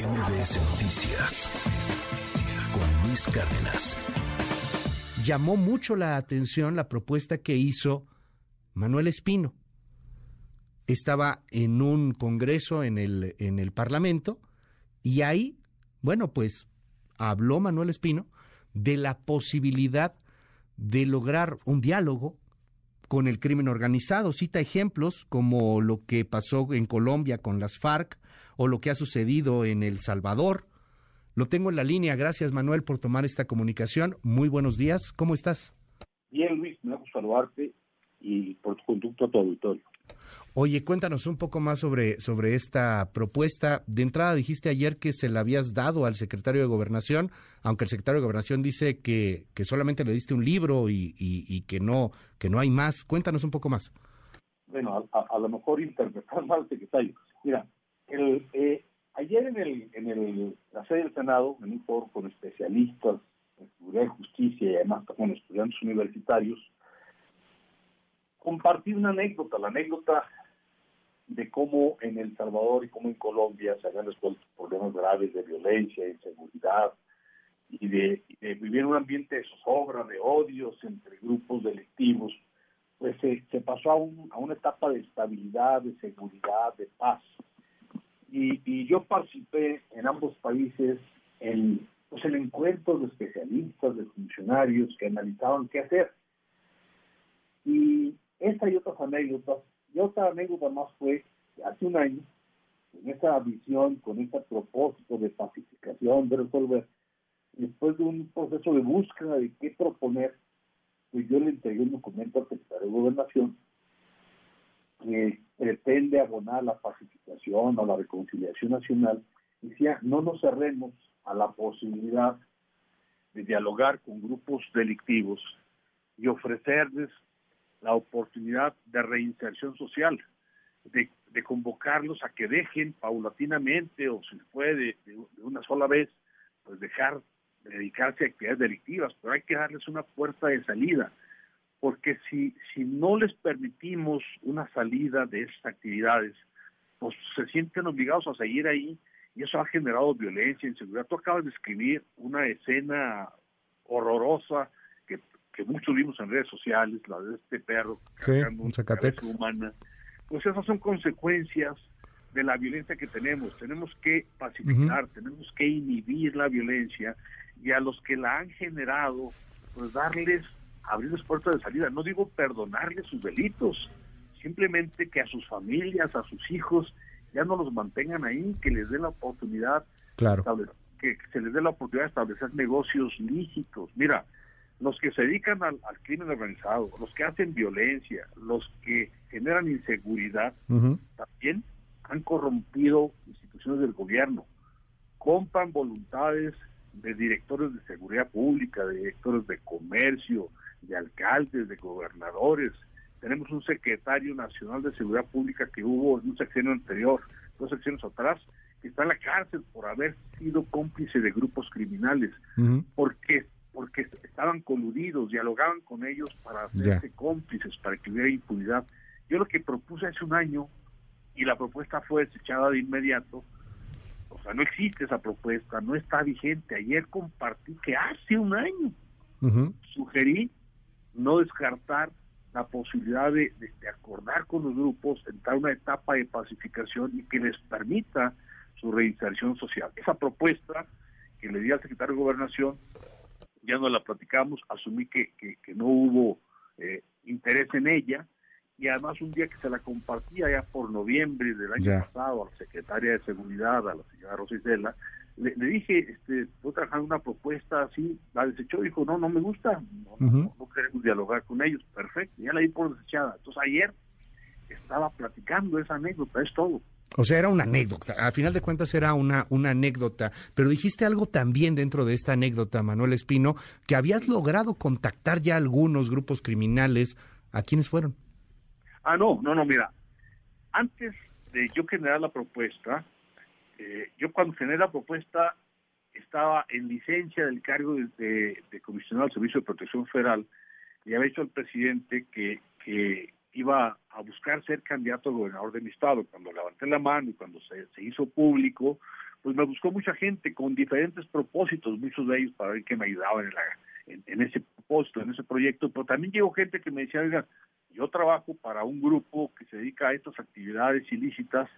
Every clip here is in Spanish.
MBS Noticias con Luis Cárdenas. Llamó mucho la atención la propuesta que hizo Manuel Espino. Estaba en un congreso en el, en el Parlamento y ahí, bueno, pues habló Manuel Espino de la posibilidad de lograr un diálogo con el crimen organizado. Cita ejemplos como lo que pasó en Colombia con las FARC o lo que ha sucedido en El Salvador. Lo tengo en la línea. Gracias, Manuel, por tomar esta comunicación. Muy buenos días. ¿Cómo estás? Bien, Luis, me gusta saludarte y por tu conducto a tu auditorio. Oye, cuéntanos un poco más sobre, sobre esta propuesta. De entrada dijiste ayer que se la habías dado al secretario de Gobernación, aunque el secretario de Gobernación dice que, que solamente le diste un libro y, y, que no que no hay más. Cuéntanos un poco más. Bueno, a, lo mejor interpretar mal al secretario. Mira, el, eh, ayer en, el, en el, la sede del Senado, en un foro con especialistas en seguridad y justicia y además con estudiantes universitarios, compartí una anécdota. La anécdota de cómo en El Salvador y cómo en Colombia se habían resuelto problemas graves de violencia, inseguridad y de, vivir en un ambiente de zozobra, de odios entre grupos delictivos, pues se, pasó a, a, una etapa de estabilidad, de seguridad, de paz. Y, y yo participé en ambos países en, pues en encuentros de especialistas, de funcionarios que analizaban qué hacer. Y esta y otras anécdotas y otra anécdota más fue hace un año, con esa visión, con ese propósito de pacificación, de resolver, después de un proceso de búsqueda de qué proponer, pues yo le entregué un documento al secretario de Gobernación que pretende abonar la pacificación o la reconciliación nacional. Decía, no nos cerremos a la posibilidad de dialogar con grupos delictivos y ofrecerles la oportunidad de reinserción social, de, convocarlos a que dejen paulatinamente o si puede de, una sola vez, pues dejar de dedicarse a actividades delictivas, pero hay que darles una puerta de salida, porque si, si no les permitimos una salida de esas actividades, pues se sienten obligados a seguir ahí y eso ha generado violencia, inseguridad. Tú acabas de escribir una escena horrorosa que muchos vimos en redes sociales, la de este perro cargando una humana, pues esas son consecuencias de la violencia que tenemos. Tenemos que pacificar, tenemos que inhibir la violencia y a los que la han generado, pues darles, abrirles puertas de salida. No digo perdonarles sus delitos, simplemente que a sus familias, a sus hijos, ya no los mantengan ahí, que les den la oportunidad, claro. que se les dé la oportunidad de establecer negocios lícitos. Mira, los que se dedican al, crimen organizado, los que hacen violencia, los que generan inseguridad, también han corrompido instituciones del gobierno, compran voluntades de directores de seguridad pública, de directores de comercio, de alcaldes, de gobernadores. Tenemos un secretario nacional de seguridad pública que hubo en un sexenio anterior, dos secciones atrás, que está en la cárcel por haber sido cómplice de grupos criminales, porque porque estaban coludidos, dialogaban con ellos para hacerse cómplices, para que hubiera impunidad. Yo lo que propuse hace un año, y la propuesta fue desechada de inmediato, o sea, no existe esa propuesta, no está vigente. Ayer compartí que hace un año sugerí no descartar la posibilidad de, de, acordar con los grupos, entrar una etapa de pacificación y que les permita su reinserción social. Esa propuesta que le di al secretario de Gobernación ya no la platicamos, asumí que, que, no hubo eh, interés en ella y además un día que se la compartía ya por noviembre del año pasado a la secretaria de Seguridad, a la señora Rositela, le, le, dije, este, estoy trabajando una propuesta así, la desechó, dijo, no, no me gusta, no, no, queremos dialogar con ellos, perfecto, ya la di por desechada. Entonces ayer estaba platicando esa anécdota, es todo. O sea, era una anécdota. A final de cuentas era una, una anécdota. Pero dijiste algo también dentro de esta anécdota, Manuel Espino, que habías logrado contactar ya algunos grupos criminales. ¿A quiénes fueron? Ah, no, no, no, mira. Antes de yo generar la propuesta, eh, yo cuando generé la propuesta estaba en licencia del cargo de, comisionado del Servicio de Protección Federal y había dicho al presidente que, que iba a buscar ser candidato a gobernador de mi estado. Cuando levanté la mano y cuando se, hizo público, pues me buscó mucha gente con diferentes propósitos, muchos de ellos para ver que me ayudaban en, en, ese propósito, en ese proyecto, pero también llegó gente que me decía, oiga, yo trabajo para un grupo que se dedica a estas actividades ilícitas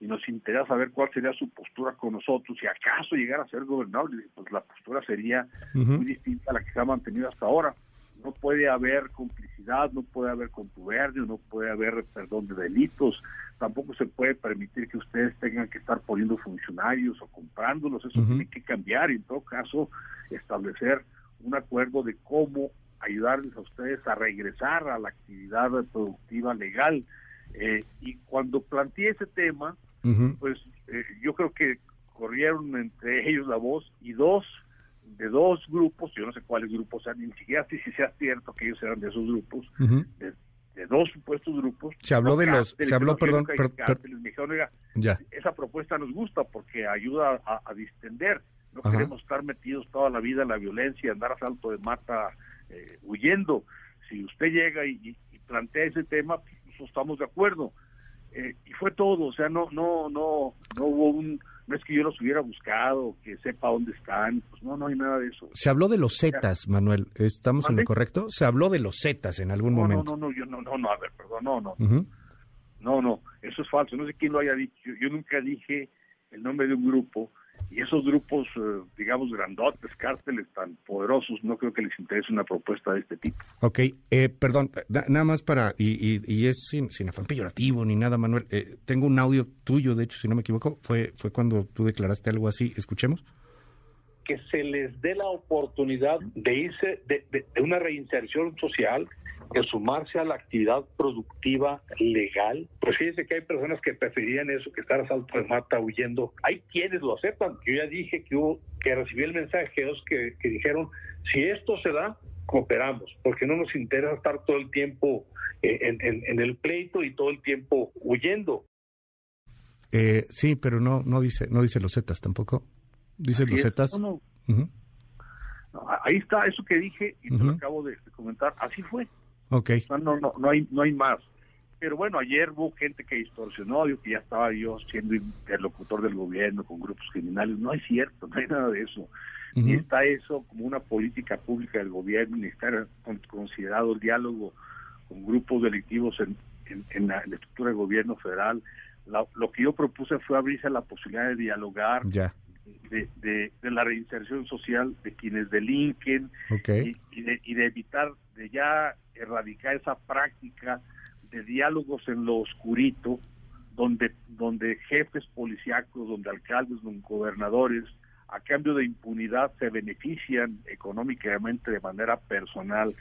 y nos interesa saber cuál sería su postura con nosotros, si acaso llegara a ser gobernable, pues la postura sería muy distinta a la que se ha mantenido hasta ahora. No puede haber complicidad, no puede haber contubernio, no puede haber perdón de delitos, tampoco se puede permitir que ustedes tengan que estar poniendo funcionarios o comprándolos, eso tiene que cambiar. Y en todo caso establecer un acuerdo de cómo ayudarles a ustedes a regresar a la actividad productiva legal. Eh, y cuando planteé ese tema, pues eh, yo creo que corrieron entre ellos la voz y dos de dos grupos, yo no sé cuáles grupos sean, ni siquiera si sea cierto que ellos eran de esos grupos, de, dos supuestos grupos. Se habló de los, se habló, perdón, ya. esa propuesta nos gusta porque ayuda a, distender, no queremos estar metidos toda la vida en la violencia, andar a salto de mata eh, huyendo. Si usted llega y, plantea ese tema, pues estamos de acuerdo. Eh, y fue todo, o sea, no, no, no, no hubo un, no es que yo los hubiera buscado, que sepa dónde están, pues no, no hay nada de eso. Se habló de los Zetas, Manuel, ¿estamos en lo correcto? Se habló de los Zetas en algún momento. No, no, no, yo no, no, no, a ver, perdón, no, no. No, no, eso es falso, no sé quién lo haya dicho, yo nunca dije el nombre de un grupo, y esos grupos, eh, digamos, grandotes, cárteles tan poderosos, no creo que les interese una propuesta de este tipo. Ok, eh, perdón, nada más para, y, y, es sin, sin, afán peyorativo ni nada, Manuel, eh, tengo un audio tuyo, de hecho, si no me equivoco, fue, fue cuando tú declaraste algo así, escuchemos que se les dé la oportunidad de irse de, una reinserción social, de sumarse a la actividad productiva legal. Pues fíjense que hay personas que preferirían eso que estar a salto de mata huyendo. Hay quienes lo aceptan. Yo ya dije que hubo, que recibí el mensaje que, que dijeron, si esto se da, cooperamos, porque no nos interesa estar todo el tiempo eh, en, el pleito y todo el tiempo huyendo. Eh, sí, pero no, no dice, no dice los Zetas tampoco. Dice Lucetas. No, ahí está eso que dije y te lo acabo de, comentar. Así fue. Ok. No, no, no, no, hay, no hay más. Pero bueno, ayer hubo gente que distorsionó, dijo que ya estaba yo siendo interlocutor del gobierno con grupos criminales. No es cierto, no hay nada de eso. Ni está eso como una política pública del gobierno, ni está considerado el diálogo con grupos delictivos en, en, la, estructura del gobierno federal. lo que yo propuse fue abrirse la posibilidad de dialogar, ya de, la reinserción social de quienes delinquen y, de, y de evitar, de ya erradicar esa práctica de diálogos en lo oscurito, donde, donde jefes policíacos, donde alcaldes, donde gobernadores, a cambio de impunidad, se benefician económicamente de manera personal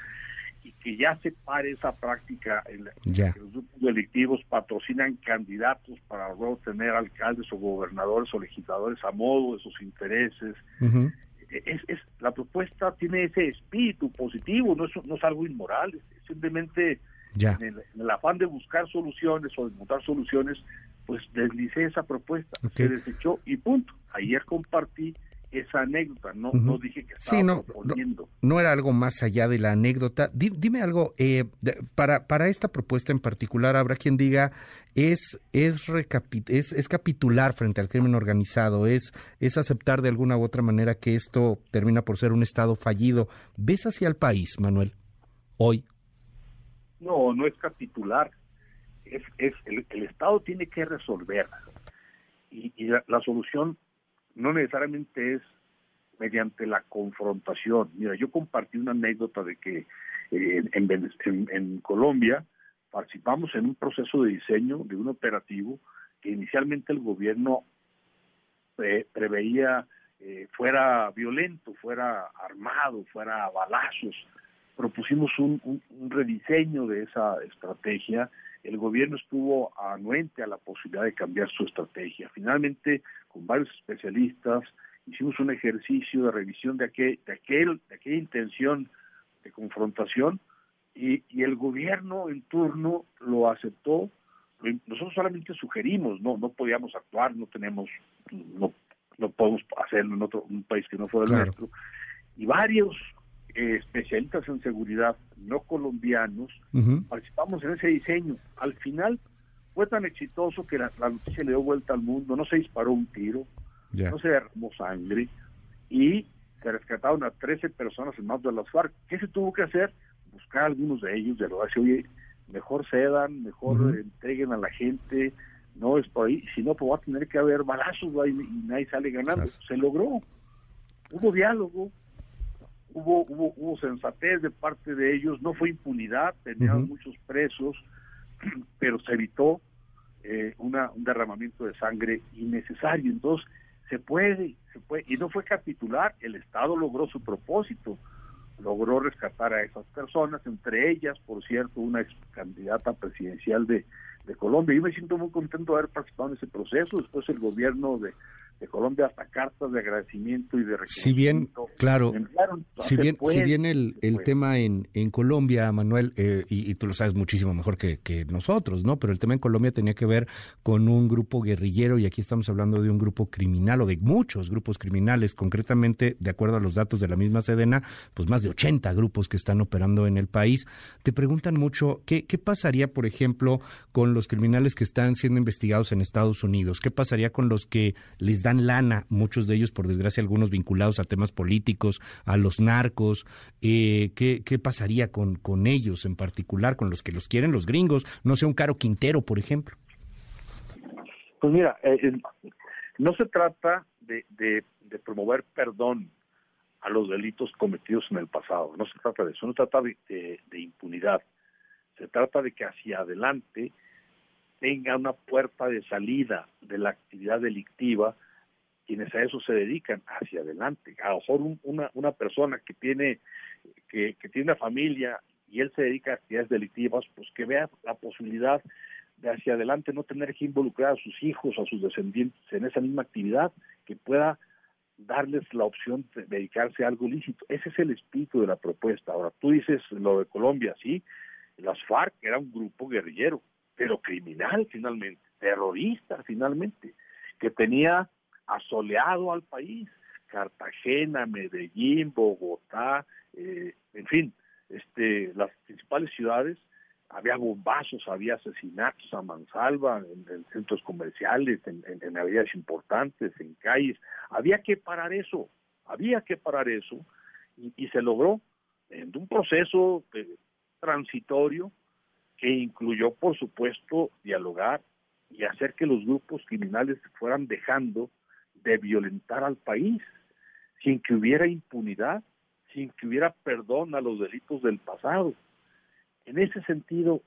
y que ya se pare esa práctica en que los grupos delictivos patrocinan candidatos para luego tener alcaldes o gobernadores o legisladores a modo de sus intereses. es, es, la propuesta tiene ese espíritu positivo, no es, no es algo inmoral, es simplemente En, el, afán de buscar soluciones o de montar soluciones, pues deslicé esa propuesta, se desechó y punto. Ayer compartí esa anécdota, no, no dije que estaba no, no, era algo más allá de la anécdota. dime algo, eh, para, para esta propuesta en particular, habrá quien diga, es, es, es, es, capitular frente al crimen organizado, es, es aceptar de alguna u otra manera que esto termina por ser un Estado fallido. ¿Ves hacia el país, Manuel, hoy? No, no es capitular. Es, es el, Estado tiene que resolver. Y, la solución no necesariamente es mediante la confrontación. Mira, yo compartí una anécdota de que eh, en, Colombia participamos en un proceso de diseño de un operativo que inicialmente el gobierno preveía eh, fuera violento, fuera armado, fuera a balazos. Propusimos un, un rediseño de esa estrategia el gobierno estuvo anuente a la posibilidad de cambiar su estrategia. Finalmente, con varios especialistas, hicimos un ejercicio de revisión de, aquel, de, aquel, de aquella intención de confrontación y, el gobierno en turno lo aceptó. Nosotros solamente sugerimos, no, no podíamos actuar, no tenemos, no, no podemos hacerlo en otro un país que no fuera el nuestro. Y varios eh, especialistas en seguridad no colombianos, participamos en ese diseño. Al final fue tan exitoso que la, noticia le dio vuelta al mundo, no se disparó un tiro, no se derramó sangre y se rescataron a 13 personas en más de las FARC. ¿Qué se tuvo que hacer? Buscar a algunos de ellos, de lo que oye, mejor cedan, mejor entreguen a la gente, no es por ahí, si no, pues va a tener que haber balazos y, nadie sale ganando. Se logró, hubo diálogo, hubo, hubo, hubo sensatez de parte de ellos, no fue impunidad, tenían muchos presos, pero se evitó eh, una, un derramamiento de sangre innecesario. Entonces, se puede, se puede, y no fue capitular, el Estado logró su propósito, logró rescatar a esas personas, entre ellas, por cierto, una ex candidata presidencial de, de Colombia. Yo me siento muy contento de haber participado en ese proceso. Después el gobierno de, de Colombia hasta cartas de agradecimiento y de reconocimiento. Si bien, claro, si bien, si bien el, el tema en, en Colombia, Manuel, eh, y, tú lo sabes muchísimo mejor que, que, nosotros, ¿no? Pero el tema en Colombia tenía que ver con un grupo guerrillero y aquí estamos hablando de un grupo criminal o de muchos grupos criminales, concretamente, de acuerdo a los datos de la misma Sedena, pues más de 80 grupos que están operando en el país. Te preguntan mucho, ¿qué, qué pasaría, por ejemplo, con los criminales que están siendo investigados en Estados Unidos? ¿Qué pasaría con los que les dan lana, muchos de ellos, por desgracia, algunos vinculados a temas políticos, a los narcos. Eh, ¿qué, ¿qué, pasaría con, con ellos en particular, con los que los quieren los gringos? No sé, un Caro Quintero, por ejemplo. Pues mira, eh, no se trata de, de, promover perdón a los delitos cometidos en el pasado, no se trata de eso, no se trata de, de impunidad, se trata de que hacia adelante tenga una puerta de salida de la actividad delictiva quienes a eso se dedican hacia adelante. A lo mejor una, una persona que tiene, que, que tiene una familia y él se dedica a actividades delictivas, pues que vea la posibilidad de hacia adelante no tener que involucrar a sus hijos, a sus descendientes en esa misma actividad, que pueda darles la opción de dedicarse a algo lícito. Ese es el espíritu de la propuesta. Ahora, tú dices lo de Colombia, sí, las FARC era un grupo guerrillero, pero criminal finalmente, terrorista finalmente, que tenía asoleado al país, Cartagena, Medellín, Bogotá, eh, en fin, este, las principales ciudades, había bombazos, había asesinatos a mansalva en, centros comerciales, en, en, avenidas importantes, en calles. Había que parar eso, había que parar eso y, se logró en un proceso eh, transitorio que incluyó, por supuesto, dialogar y hacer que los grupos criminales fueran dejando de violentar al país, sin que hubiera impunidad, sin que hubiera perdón a los delitos del pasado. En ese sentido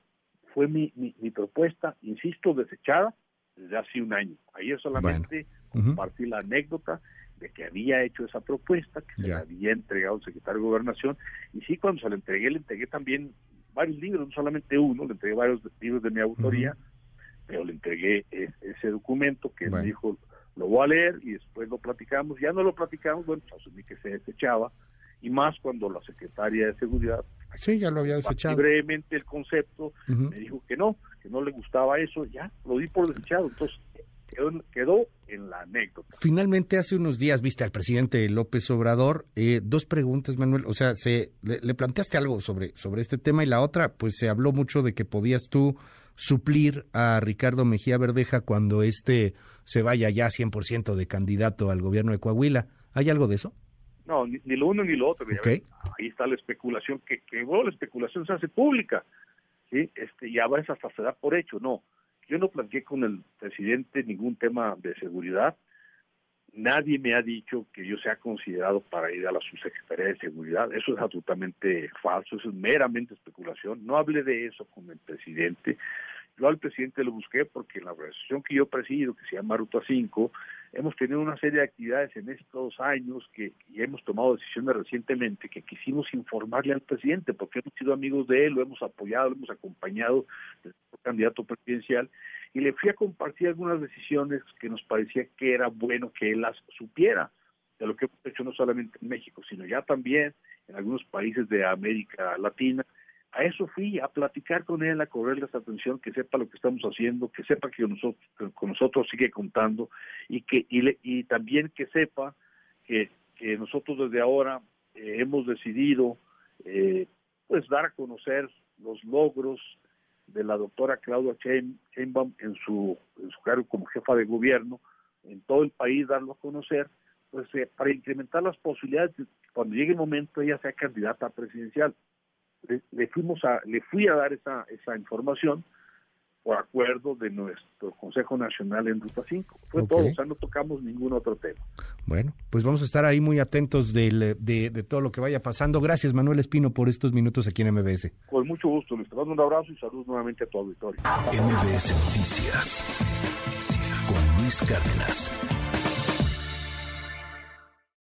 fue mi, mi, propuesta, insisto, desechada desde hace un año. Ayer solamente compartí la anécdota de que había hecho esa propuesta, que se la había entregado al secretario de Gobernación, y sí, cuando se la entregué, le entregué también varios libros, no solamente uno, le entregué varios libros de mi autoría, pero le entregué ese documento que me dijo lo voy a leer y después lo platicamos. Ya no lo platicamos, bueno, pues asumí que se desechaba, y más cuando la secretaria de Seguridad sí, ya lo había desechado. brevemente el concepto, me dijo que no, que no le gustaba eso, ya lo di por desechado. Entonces, quedó, en la anécdota. Finalmente, hace unos días viste al presidente López Obrador. Eh, dos preguntas, Manuel. O sea, se, le, planteaste algo sobre, sobre este tema y la otra, pues se habló mucho de que podías tú suplir a Ricardo Mejía Verdeja cuando este se vaya ya 100% de candidato al gobierno de Coahuila. ¿Hay algo de eso? No, ni, lo uno ni lo otro. Ahí está la especulación, que, que bueno, la especulación se hace pública. ¿sí? Este, y a veces hasta se da por hecho. No, yo no planteé con el presidente ningún tema de seguridad. Nadie me ha dicho que yo sea considerado para ir a la subsecretaría de seguridad. Eso es absolutamente falso, eso es meramente especulación. No hablé de eso con el presidente. Yo al presidente lo busqué porque en la organización que yo presido, que se llama Ruta 5, hemos tenido una serie de actividades en estos años que y hemos tomado decisiones recientemente que quisimos informarle al presidente porque hemos sido amigos de él, lo hemos apoyado, lo hemos acompañado el candidato presidencial y le fui a compartir algunas decisiones que nos parecía que era bueno que él las supiera de lo que hemos hecho no solamente en México, sino ya también en algunos países de América Latina a eso fui, a platicar con él, a correrle esa atención, que sepa lo que estamos haciendo, que sepa que nosotros, con nosotros sigue contando y que y, también que sepa que, que nosotros desde ahora eh, hemos decidido eh, pues dar a conocer los logros de la doctora Claudia Sheinbaum en su, en su cargo como jefa de gobierno, en todo el país, darlo a conocer, pues eh, para incrementar las posibilidades de cuando llegue el momento ella sea candidata presidencial. Le, fuimos a, le fui a dar esa, esa información por acuerdo de nuestro Consejo Nacional en Ruta 5. Fue todo, o sea, no tocamos ningún otro tema. Bueno, pues vamos a estar ahí muy atentos de, de, todo lo que vaya pasando. Gracias, Manuel Espino, por estos minutos aquí en MBS. Con mucho gusto, Luis. Te mando un abrazo y saludos nuevamente a tu auditorio. MBS Noticias con Luis Cárdenas.